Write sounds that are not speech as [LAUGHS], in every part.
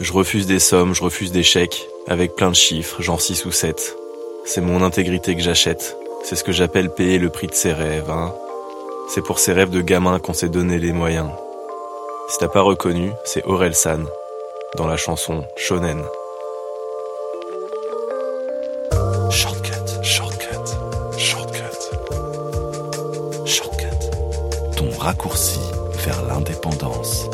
Je refuse des sommes, je refuse des chèques, avec plein de chiffres, genre 6 ou 7. C'est mon intégrité que j'achète. C'est ce que j'appelle payer le prix de ses rêves, hein. C'est pour ces rêves de gamin qu'on s'est donné les moyens. Si t'as pas reconnu, c'est Aurel San, dans la chanson Shonen. Shortcut, shortcut, shortcut. Shortcut. Ton raccourci vers l'indépendance.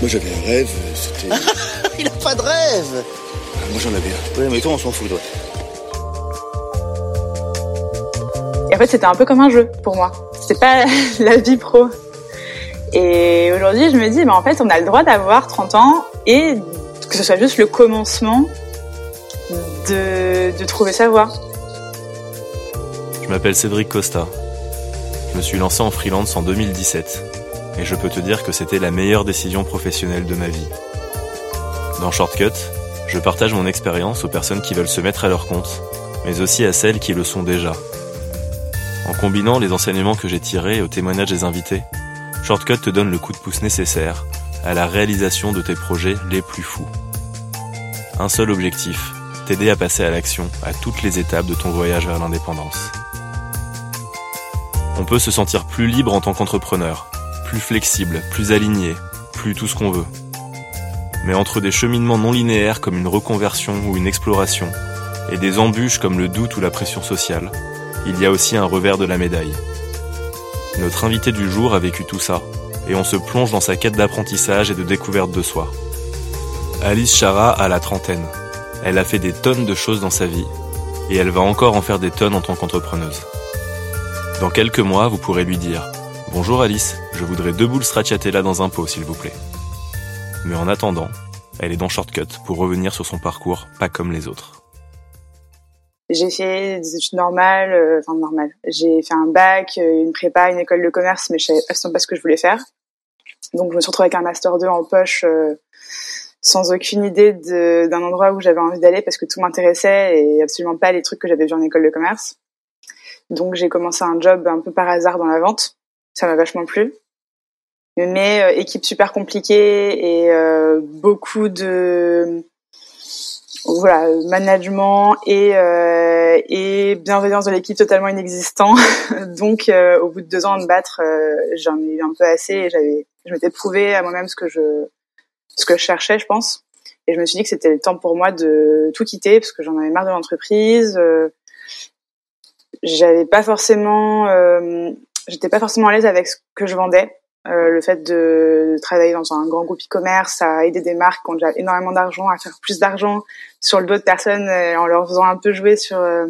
Moi j'avais un rêve, c'était. [LAUGHS] Il a pas de rêve Ah, moi j'en avais un. Ouais, mais toi, on s'en fout, toi. Et en fait, c'était un peu comme un jeu pour moi. C'était pas [LAUGHS] la vie pro. Et aujourd'hui, je me dis, bah, en fait, on a le droit d'avoir 30 ans et que ce soit juste le commencement de, de trouver sa voie. Je m'appelle Cédric Costa. Je me suis lancé en freelance en 2017 et je peux te dire que c'était la meilleure décision professionnelle de ma vie. Dans Shortcut, je partage mon expérience aux personnes qui veulent se mettre à leur compte, mais aussi à celles qui le sont déjà. En combinant les enseignements que j'ai tirés aux témoignages des invités, Shortcut te donne le coup de pouce nécessaire à la réalisation de tes projets les plus fous. Un seul objectif, t'aider à passer à l'action à toutes les étapes de ton voyage vers l'indépendance. On peut se sentir plus libre en tant qu'entrepreneur, plus flexible, plus aligné, plus tout ce qu'on veut. Mais entre des cheminements non linéaires comme une reconversion ou une exploration, et des embûches comme le doute ou la pression sociale, il y a aussi un revers de la médaille. Notre invité du jour a vécu tout ça, et on se plonge dans sa quête d'apprentissage et de découverte de soi. Alice Chara a la trentaine. Elle a fait des tonnes de choses dans sa vie, et elle va encore en faire des tonnes en tant qu'entrepreneuse. Dans quelques mois, vous pourrez lui dire Bonjour Alice, je voudrais deux boules stracciatella dans un pot, s'il vous plaît. Mais en attendant, elle est dans Shortcut pour revenir sur son parcours pas comme les autres. J'ai fait des études normales, euh, enfin normales. J'ai fait un bac, euh, une prépa, une école de commerce, mais je savais pas ce que je voulais faire. Donc je me suis retrouvée avec un master 2 en poche, euh, sans aucune idée d'un endroit où j'avais envie d'aller parce que tout m'intéressait et absolument pas les trucs que j'avais vus en école de commerce. Donc j'ai commencé un job un peu par hasard dans la vente. Ça m'a vachement plu. Mais euh, équipe super compliquée et euh, beaucoup de voilà management et euh, et bienveillance de l'équipe totalement inexistant. [LAUGHS] Donc euh, au bout de deux ans de battre, euh, j'en ai eu un peu assez et j'avais je m'étais prouvé à moi-même ce que je ce que je cherchais, je pense. Et je me suis dit que c'était le temps pour moi de tout quitter parce que j'en avais marre de l'entreprise. Euh, j'avais pas forcément euh, j'étais pas forcément à l'aise avec ce que je vendais. Euh, le fait de travailler dans un grand groupe e-commerce à aider des marques qui ont déjà énormément d'argent à faire plus d'argent sur le dos de personnes euh, en leur faisant un peu jouer sur euh,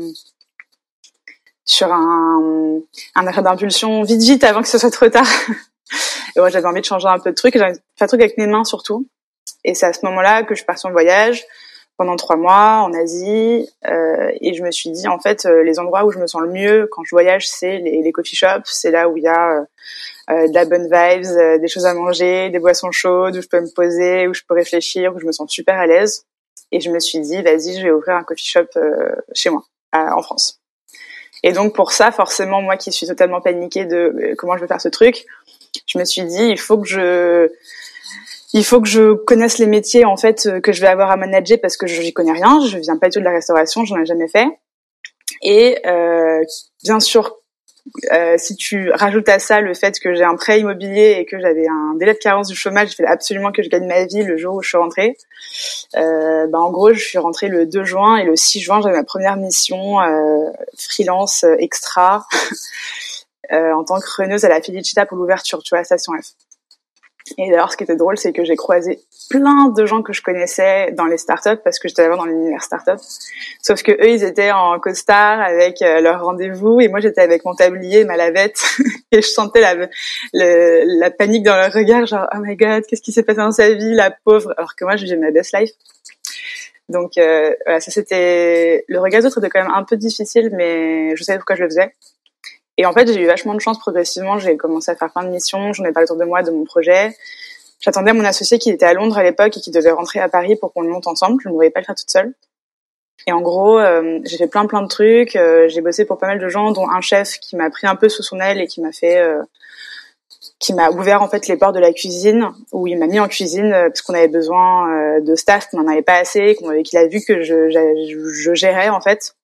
sur un, un achat d'impulsion vite vite avant que ce soit trop tard. [LAUGHS] Et moi j'avais envie de changer un peu de trucs et j'avais fait un truc avec mes mains surtout. Et c'est à ce moment-là que je suis partie en voyage pendant trois mois en Asie euh, et je me suis dit en fait euh, les endroits où je me sens le mieux quand je voyage c'est les, les coffee shops. C'est là où il y a euh, euh, de la bonne vibes euh, des choses à manger des boissons chaudes où je peux me poser où je peux réfléchir où je me sens super à l'aise. Et je me suis dit vas-y je vais ouvrir un coffee shop euh, chez moi à- en France. Et donc pour ça forcément moi qui suis totalement paniquée de comment je vais faire ce truc je me suis dit il faut que je il faut que je connaisse les métiers en fait euh, que je vais avoir à manager parce que je n'y connais rien. Je viens pas du tout de la restauration, j'en ai jamais fait. Et euh, bien sûr, euh, si tu rajoutes à ça le fait que j'ai un prêt immobilier et que j'avais un délai de carence du chômage, il fallait absolument que je gagne ma vie le jour où je suis rentrée. Euh, bah en gros, je suis rentrée le 2 juin et le 6 juin, j'avais ma première mission euh, freelance euh, extra [LAUGHS] euh, en tant que reneuse à la Felicita pour l'ouverture, tu vois, Station F. Et d'ailleurs, ce qui était drôle, c'est que j'ai croisé plein de gens que je connaissais dans les startups parce que j'étais là dans l'univers startup. Sauf que eux, ils étaient en costard avec euh, leur rendez-vous et moi, j'étais avec mon tablier, ma lavette [LAUGHS] et je sentais la, panique dans leur regard, genre oh my god, qu'est-ce qui s'est passé dans sa vie, la pauvre. Alors que moi, j'ai ma best life. Donc euh, voilà, ça c'était le regard des autres était quand même un peu difficile, mais je savais pourquoi je le faisais. Et en fait, j'ai eu vachement de chance progressivement. J'ai commencé à faire plein de missions. J'en ai parlé autour de moi de mon projet. J'attendais mon associé qui était à Londres à l'époque et qui devait rentrer à Paris pour qu'on le monte ensemble. Je ne voulais pas le faire toute seule. Et en gros, euh, j'ai fait plein plein de trucs. Euh, j'ai bossé pour pas mal de gens, dont un chef qui m'a pris un peu sous son aile et qui m'a fait, euh, qui m'a ouvert en fait les portes de la cuisine, où il m'a mis en cuisine parce qu'on avait besoin de staff, qu'on n'en avait pas assez, qu'il a vu que je, je, je gérais en fait,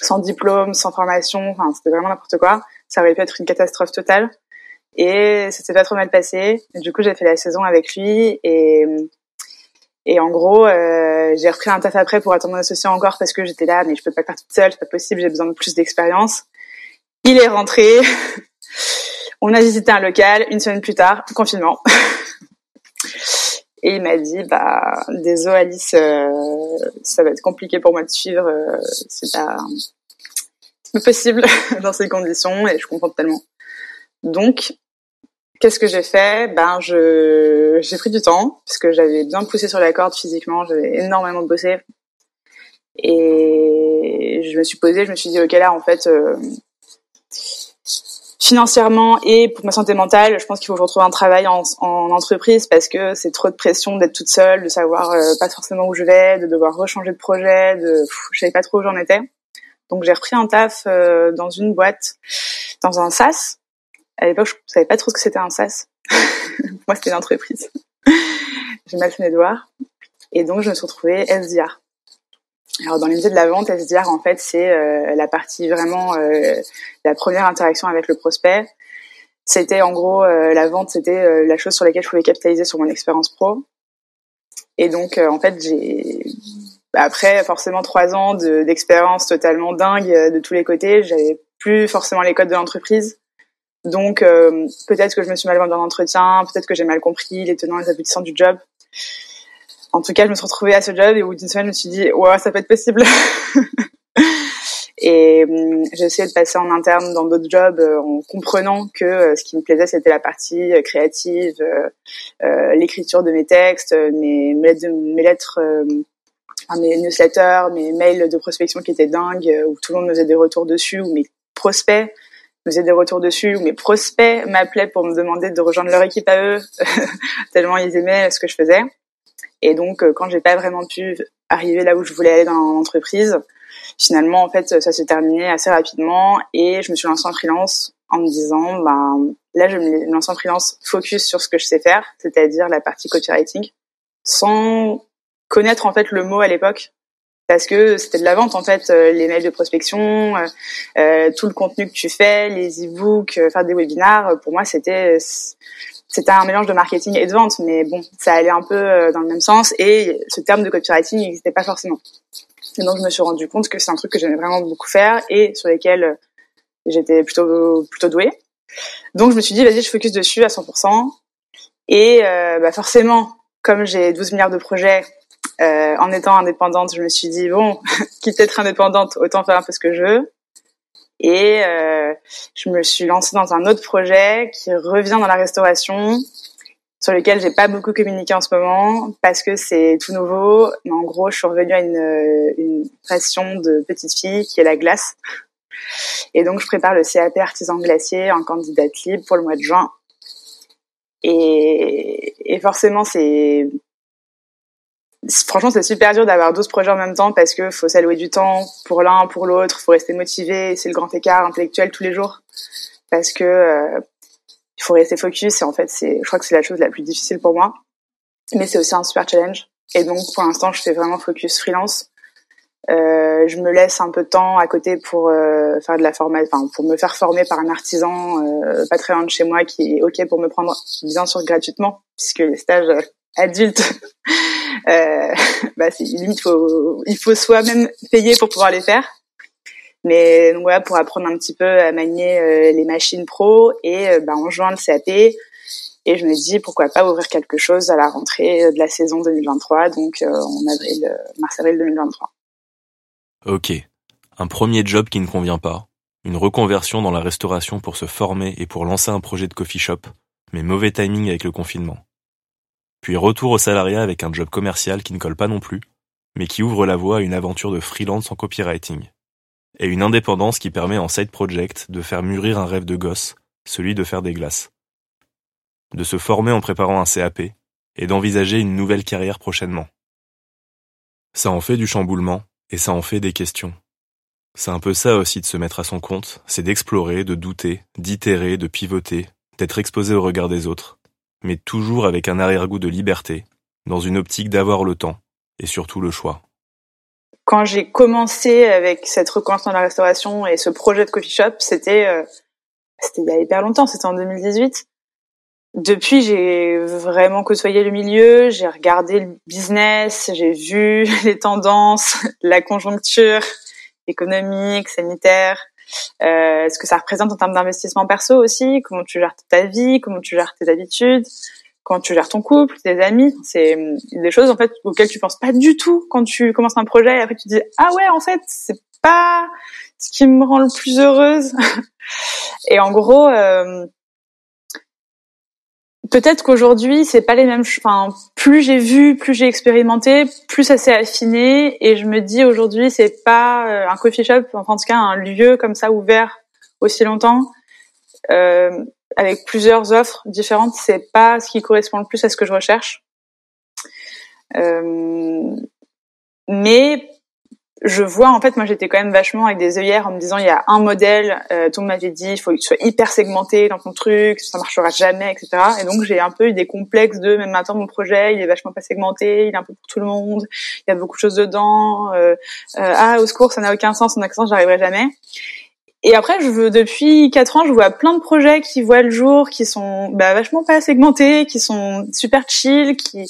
sans diplôme, sans formation. Enfin, c'était vraiment n'importe quoi ça aurait pu être une catastrophe totale. Et ça s'est pas trop mal passé. du coup, j'ai fait la saison avec lui et et en gros, euh, j'ai repris un taf après pour attendre mon associé encore parce que j'étais là, mais je peux pas faire toute seule, c'est pas possible, j'ai besoin de plus d'expérience. Il est rentré. [LAUGHS] On a visité un local. Une semaine plus tard, confinement. [LAUGHS] Et il m'a dit, bah, désolé Alice, euh, ça va être compliqué pour moi de suivre. Euh, c'est pas, possible [LAUGHS] dans ces conditions et je comprends tellement. Donc, qu'est-ce que j'ai fait? Ben, je j'ai pris du temps parce que j'avais bien poussé sur la corde physiquement, j'avais énormément bossé et je me suis posée, je me suis dit ok là en fait. Euh, financièrement et pour ma santé mentale, je pense qu'il faut que je retrouve un travail en, entreprise parce que c'est trop de pression d'être toute seule, de savoir euh, pas forcément où je vais, de devoir rechanger de projet, de je savais pas trop où j'en étais. Donc j'ai repris un taf euh, dans une boîte, dans un SaaS. À l'époque, je savais pas trop ce que c'était un SaaS. [LAUGHS] Moi, c'était une entreprise. [LAUGHS] j'ai mal fait mes devoirs. Et donc, je me suis retrouvée SDR. Alors, dans les de la vente, SDR, en fait, c'est euh, la partie vraiment, euh, la première interaction avec le prospect. C'était en gros, la vente, c'était la chose sur laquelle je pouvais capitaliser sur mon expérience pro. Et donc, en fait, j'ai après, forcément, trois ans d'expérience totalement dingue euh, de tous les côtés. J'avais plus forcément les codes de l'entreprise. Donc, euh, peut-être que je me suis mal vendue dans l'entretien, peut-être que j'ai mal compris les tenants et les aboutissants du job. En tout cas, je me suis retrouvée à ce job et au bout d'une semaine, je me suis dit, ouais, ça peut être possible. [LAUGHS] et hum, j'ai essayé de passer en interne dans d'autres jobs euh, en comprenant que ce qui me plaisait, c'était la partie créative, l'écriture de mes textes, mes, mes lettres, mes lettres mes newsletters, mes mails de prospection qui étaient dingues, euh, où tout le monde me faisait des retours dessus, où mes prospects me faisaient des retours dessus, où mes prospects m'appelaient pour me demander de rejoindre leur équipe à eux, [LAUGHS] tellement ils aimaient ce que je faisais. Et donc, euh, quand j'ai pas vraiment pu arriver là où je voulais aller dans l'entreprise, finalement, en fait, ça s'est terminé assez rapidement et je me suis lancée en freelance en me disant, ben, là, je me lance en freelance focus sur ce que je sais faire, c'est-à-dire la partie copywriting, sans connaître en fait le mot à l'époque. Parce que c'était de la vente en fait euh, les mails de prospection euh, euh, tout le contenu que tu fais les e-books faire des webinars pour moi c'était c'était un mélange de marketing et de vente. Mais bon ça allait un peu dans le même sens et ce terme de copywriting n'existait pas forcément. Et donc je me suis rendu compte que c'est un truc que j'aimais vraiment beaucoup faire et sur lesquels j'étais plutôt plutôt douée. Donc je me suis dit vas-y je focus dessus à 100% et bah forcément comme j'ai 12 milliards de projets euh, en étant indépendante, je me suis dit bon, [LAUGHS] quitte à être indépendante, autant faire un peu ce que je veux. Et euh, je me suis lancée dans un autre projet qui revient dans la restauration, sur lequel j'ai pas beaucoup communiqué en ce moment parce que c'est tout nouveau. Mais en gros, je suis revenue à une, une passion de petite fille qui est la glace. Et donc, je prépare le CAP artisan glacier en candidate libre pour le mois de juin. Et, et forcément, c'est franchement, c'est super dur d'avoir 12 projets en même temps parce que faut s'allouer du temps pour l'un, pour l'autre, faut rester motivé. C'est le grand écart intellectuel tous les jours parce que euh, il faut rester focus. Et en fait, c'est, je crois que c'est la chose la plus difficile pour moi, mais c'est aussi un super challenge. Et donc, pour l'instant, je fais vraiment focus freelance. Euh, je me laisse un peu de temps à côté pour euh, faire de la formation, pour me faire former par un artisan pas très loin de chez moi qui est ok pour me prendre bien sûr gratuitement puisque les stages adultes [LAUGHS] euh, bah, limite faut, il faut soi-même payer pour pouvoir les faire. Mais donc voilà, pour apprendre un petit peu à manier euh, les machines pro et euh, bah, en juin le CAP. Et je me dis pourquoi pas ouvrir quelque chose à la rentrée de la saison 2023, donc en avril, mars-avril 2023. Ok, un premier job qui ne convient pas, une reconversion dans la restauration pour se former et pour lancer un projet de coffee shop, mais mauvais timing avec le confinement. Puis retour au salariat avec un job commercial qui ne colle pas non plus, mais qui ouvre la voie à une aventure de freelance en copywriting. Et une indépendance qui permet en side project de faire mûrir un rêve de gosse, celui de faire des glaces. De se former en préparant un CAP, et d'envisager une nouvelle carrière prochainement. Ça en fait du chamboulement, et ça en fait des questions. C'est un peu ça aussi de se mettre à son compte, c'est d'explorer, de douter, d'itérer, de pivoter, d'être exposé au regard des autres, mais toujours avec un arrière-goût de liberté, dans une optique d'avoir le temps, et surtout le choix. Quand j'ai commencé avec cette reconversion dans la restauration et ce projet de coffee shop, c'était euh, c'était il y a hyper longtemps, c'était en 2018. Depuis, j'ai vraiment côtoyé le milieu, j'ai regardé le business, j'ai vu [LAUGHS] les tendances, la conjoncture économique, sanitaire, euh, ce que ça représente en termes d'investissement perso aussi, comment tu gères ta vie, comment tu gères tes habitudes, quand tu gères ton couple, tes amis, c'est des choses en fait auxquelles tu penses pas du tout quand tu commences un projet et après tu te dis ah ouais en fait c'est pas ce qui me rend le plus heureuse. [LAUGHS] Et en gros euh, peut-être qu'aujourd'hui c'est pas les mêmes enfin plus j'ai vu plus j'ai expérimenté plus ça s'est affiné et je me dis aujourd'hui c'est pas euh, un coffee shop enfin en tout cas un lieu comme ça ouvert aussi longtemps euh, avec plusieurs offres différentes, c'est pas ce qui correspond le plus à ce que je recherche. Euh, mais je vois en fait, moi j'étais quand même vachement avec des œillères en me disant il y a un modèle, euh, tout le monde m'avait dit il faut que tu sois hyper segmenté dans ton truc, ça marchera jamais, etc. Et donc j'ai un peu eu des complexes de même maintenant mon projet il est vachement pas segmenté, il est un peu pour tout le monde, il y a beaucoup de choses dedans, euh, euh, ah au secours ça n'a aucun sens, en accent j'arriverai jamais. Et après, je veux, depuis quatre ans, je vois plein de projets qui voient le jour, qui sont bah, vachement pas segmentés, qui sont super chill, qui,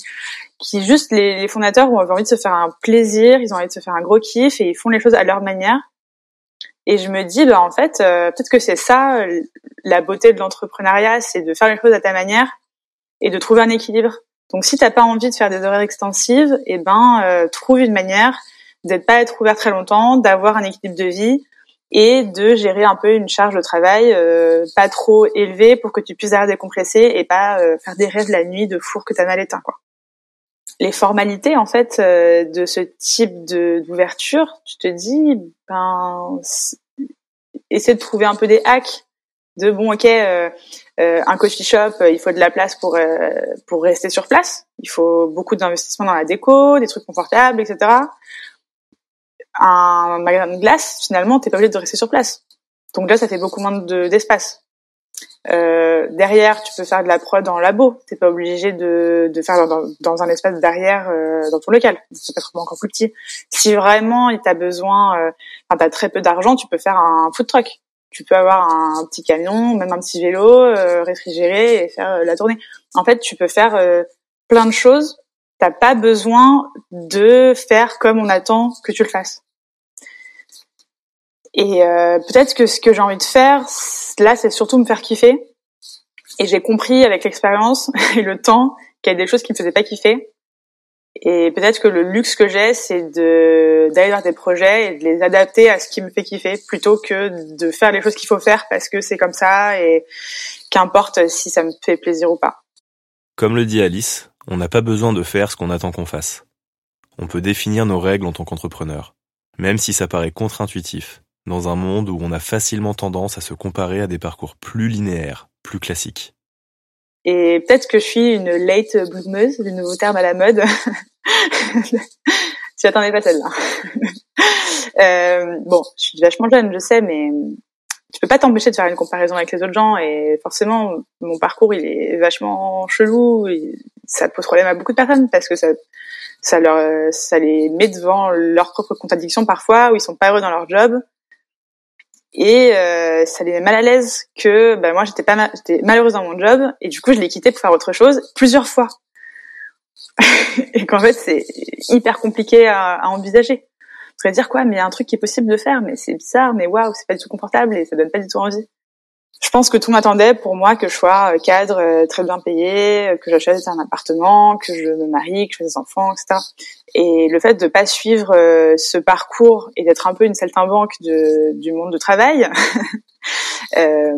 qui juste les, les fondateurs ont envie de se faire un plaisir, ils ont envie de se faire un gros kiff et ils font les choses à leur manière. Et je me dis, bah en fait, euh, peut-être que c'est ça la beauté de l'entrepreneuriat, c'est de faire les choses à ta manière et de trouver un équilibre. Donc si t'as pas envie de faire des horaires extensives, eh ben euh, trouve une manière d'être pas être ouvert très longtemps, d'avoir un équilibre de vie, et de gérer un peu une charge de travail euh, pas trop élevée pour que tu puisses arrêter décompresser et pas euh, faire des rêves la nuit de four que t'as mal éteint quoi. Les formalités en fait euh, de ce type de d'ouverture, tu te dis ben essaie de trouver un peu des hacks de bon ok un coffee shop il faut de la place pour pour rester sur place, il faut beaucoup d'investissement dans la déco, des trucs confortables etc un magasin de glace, finalement, t'es pas obligé de rester sur place. Donc là, ça fait beaucoup moins d'espace. Euh, derrière, tu peux faire de la prod en labo. T'es pas obligé de, de faire dans, dans, un espace derrière euh, dans ton local. Ça peut être encore plus petit. Si vraiment il t'a besoin, euh, t'as très peu d'argent, tu peux faire un food truck. Tu peux avoir un petit camion, même un petit vélo euh, réfrigéré et faire euh, la tournée. En fait, tu peux faire euh, plein de choses. T'as pas besoin de faire comme on attend que tu le fasses. Et euh, peut-être que ce que j'ai envie de faire, là, c'est surtout me faire kiffer. Et j'ai compris avec l'expérience [LAUGHS] et le temps qu'il y a des choses qui me faisaient pas kiffer. Et peut-être que le luxe que j'ai, c'est de d'aller vers des projets et de les adapter à ce qui me fait kiffer, plutôt que de faire les choses qu'il faut faire parce que c'est comme ça et qu'importe si ça me fait plaisir ou pas. Comme le dit Alice, on n'a pas besoin de faire ce qu'on attend qu'on fasse. On peut définir nos règles en tant qu'entrepreneur, même si ça paraît contre-intuitif dans un monde où on a facilement tendance à se comparer à des parcours plus linéaires, plus classiques. Et peut-être que je suis une late bloomeuse, le nouveau terme à la mode. [LAUGHS] tu attendais pas celle-là. [LAUGHS] euh, bon, je suis vachement jeune, je sais, mais tu peux pas t'empêcher de faire une comparaison avec les autres gens et forcément mon parcours il est vachement chelou ça pose problème à beaucoup de personnes parce que ça ça leur ça les met devant leurs propres contradictions parfois où ils sont pas heureux dans leur job et euh, ça les met mal à l'aise que bah, moi j'étais pas j'étais malheureuse dans mon job et du coup je l'ai quitté pour faire autre chose plusieurs fois. [LAUGHS] Et qu'en fait c'est hyper compliqué à, envisager. Je dire quoi? Mais il y a un truc qui est possible de faire mais c'est bizarre mais waouh c'est pas du tout confortable et ça donne pas du tout envie je pense que tout m'attendait pour moi que je sois euh, cadre euh, très bien payé, que j'achète un appartement, que je me marie, que je fasse des enfants, etc. Et le fait de pas suivre ce parcours et d'être un peu une saltimbanque de, du monde du travail, [LAUGHS] euh,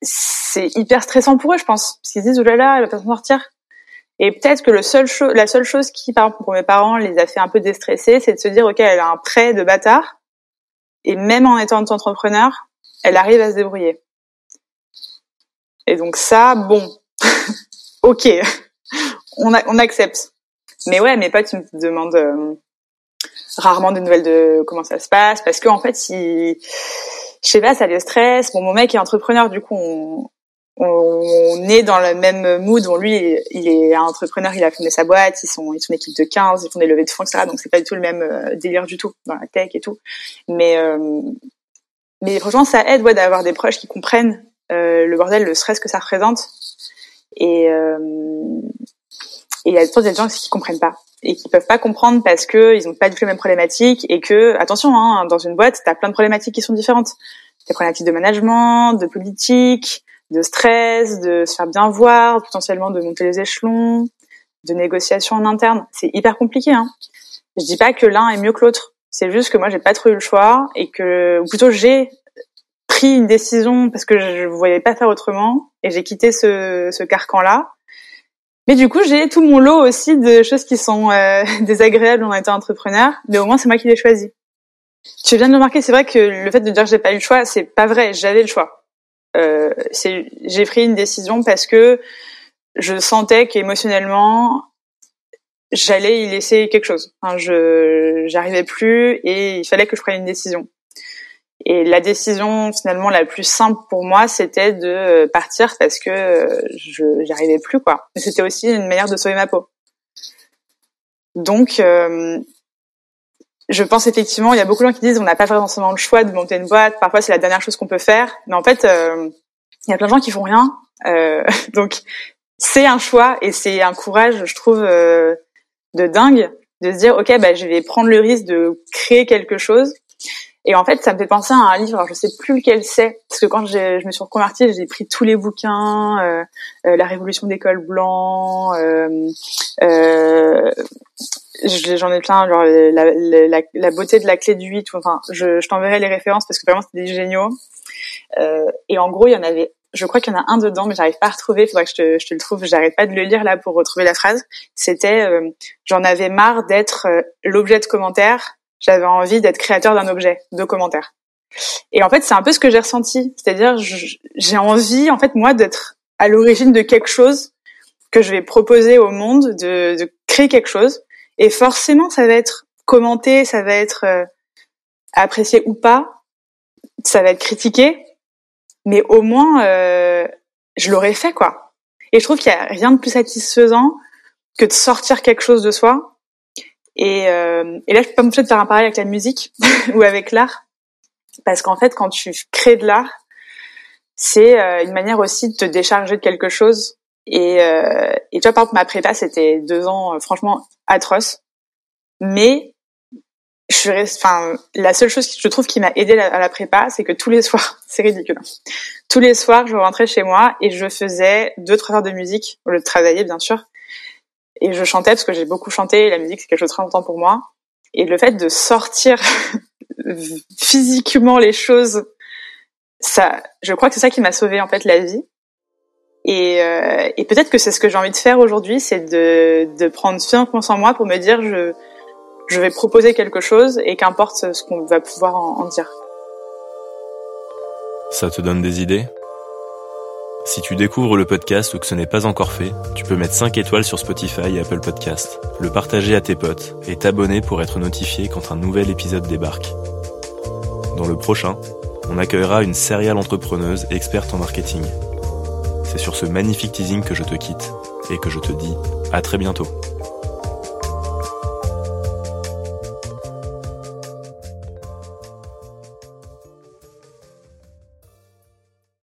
c'est hyper stressant pour eux, je pense. Parce qu'ils disent, oh là là, elle va pas s'en sortir. Et peut-être que le seul la seule chose qui, par exemple, pour mes parents, les a fait un peu déstresser, c'est de se dire, OK, elle a un prêt de bâtard. Et même en étant entrepreneur, elle arrive à se débrouiller. Et donc ça, bon, [LAUGHS] ok, on, on accepte. Mais ouais, mes potes ils me demandent euh, rarement des nouvelles de comment ça se passe, parce qu'en en fait, ils, je sais pas, ça les stresse. Bon, mon mec est entrepreneur, du coup, on, on est dans le même mood. Bon, lui, il est entrepreneur, il a fondé sa boîte, ils sont, ils sont une équipe de 15, ils font des levées de fonds, etc. Donc c'est pas du tout le même euh, délire du tout dans la tech et tout. Mais euh, mais franchement, ça aide ouais, d'avoir des proches qui comprennent le bordel, le stress que ça représente. Et euh, il y a des gens qui comprennent pas et qui peuvent pas comprendre parce que ils ont pas du tout les mêmes problématiques et que attention, hein, dans une boîte, tu as plein de problématiques qui sont différentes. Des problématiques de management, de politique, de stress, de se faire bien voir, potentiellement de monter les échelons, de négociation en interne. C'est hyper compliqué. Hein. Je dis pas que l'un est mieux que l'autre. C'est juste que moi j'ai pas trop eu le choix et que, ou plutôt j'ai pris une décision parce que je ne voyais pas faire autrement et j'ai quitté ce, ce carcan là. Mais du coup j'ai tout mon lot aussi de choses qui sont euh, [LAUGHS] désagréables en étant entrepreneur, mais au moins c'est moi qui l'ai choisi. Tu viens de le remarquer, c'est vrai que le fait de dire que j'ai pas eu le choix, c'est pas vrai. J'avais le choix. Euh, j'ai pris une décision parce que je sentais qu'émotionnellement j'allais y laisser quelque chose. Enfin, je j'arrivais plus et il fallait que je prenne une décision. Et la décision finalement la plus simple pour moi, c'était de partir parce que je j'arrivais plus quoi. Mais c'était aussi une manière de sauver ma peau. Donc euh, je pense effectivement, il y a beaucoup de gens qui disent on n'a pas forcément le choix de monter une boîte. Parfois, c'est la dernière chose qu'on peut faire. Mais en fait, euh, il y a plein de gens qui font rien. Euh, [LAUGHS] donc, c'est un choix et c'est un courage, je trouve, euh, de dingue de se dire ok, bah, je vais prendre le risque de créer quelque chose. Et en fait, ça me fait penser à un livre, alors je sais plus lequel c'est, parce que quand je me suis reconvertie, j'ai pris tous les bouquins, euh, La Révolution des cols blancs, euh, j'en ai plein genre la, la, beauté de la clé du 8 enfin je, t'enverrai les références parce que vraiment c'était géniaux. Euh, et en gros il y en avait je crois qu'il y en a un dedans mais j'arrive pas à retrouver faudrait que je te, je te le trouve j'arrête pas de le lire là pour retrouver la phrase. C'était euh, j'en avais marre d'être euh, l'objet de commentaires j'avais envie d'être créateur d'un objet de commentaires et en fait c'est un peu ce que j'ai ressenti c'est-à-dire j'ai envie en fait moi d'être à l'origine de quelque chose que je vais proposer au monde de, de créer quelque chose et forcément, ça va être commenté, ça va être euh, apprécié ou pas, ça va être critiqué, mais au moins, euh, je l'aurais fait, quoi. Et je trouve qu'il y a rien de plus satisfaisant que de sortir quelque chose de soi. Et, euh, et là, je peux me faire un parallèle avec la musique [LAUGHS] ou avec l'art, parce qu'en fait, quand tu crées de l'art, c'est euh, une manière aussi de te décharger de quelque chose et, euh, et tu vois, par exemple, ma prépa, c'était deux ans, euh, franchement, atroces. Mais je suis enfin, la seule chose que je trouve qui m'a aidé à la prépa, c'est que tous les soirs, [LAUGHS] c'est ridicule. Tous les soirs, je rentrais chez moi et je faisais deux, trois heures de musique, au lieu de travailler, bien sûr. Et je chantais parce que j'ai beaucoup chanté la musique, c'est quelque chose de très important pour moi. Et le fait de sortir [LAUGHS] physiquement les choses, ça, je crois que c'est ça qui m'a sauvé, en fait, la vie. Et, euh, et peut-être que c'est ce que j'ai envie de faire aujourd'hui, c'est de, de prendre confiance en moi pour me dire je, je vais proposer quelque chose et qu'importe ce qu'on va pouvoir en dire. Ça te donne des idées? Si tu découvres le podcast ou que ce n'est pas encore fait, tu peux mettre 5 étoiles sur Spotify et Apple Podcast, le partager à tes potes et t'abonner pour être notifié quand un nouvel épisode débarque. Dans le prochain, on accueillera une serial entrepreneuse experte en marketing c'est sur ce magnifique teasing que je te quitte et que je te dis à très bientôt.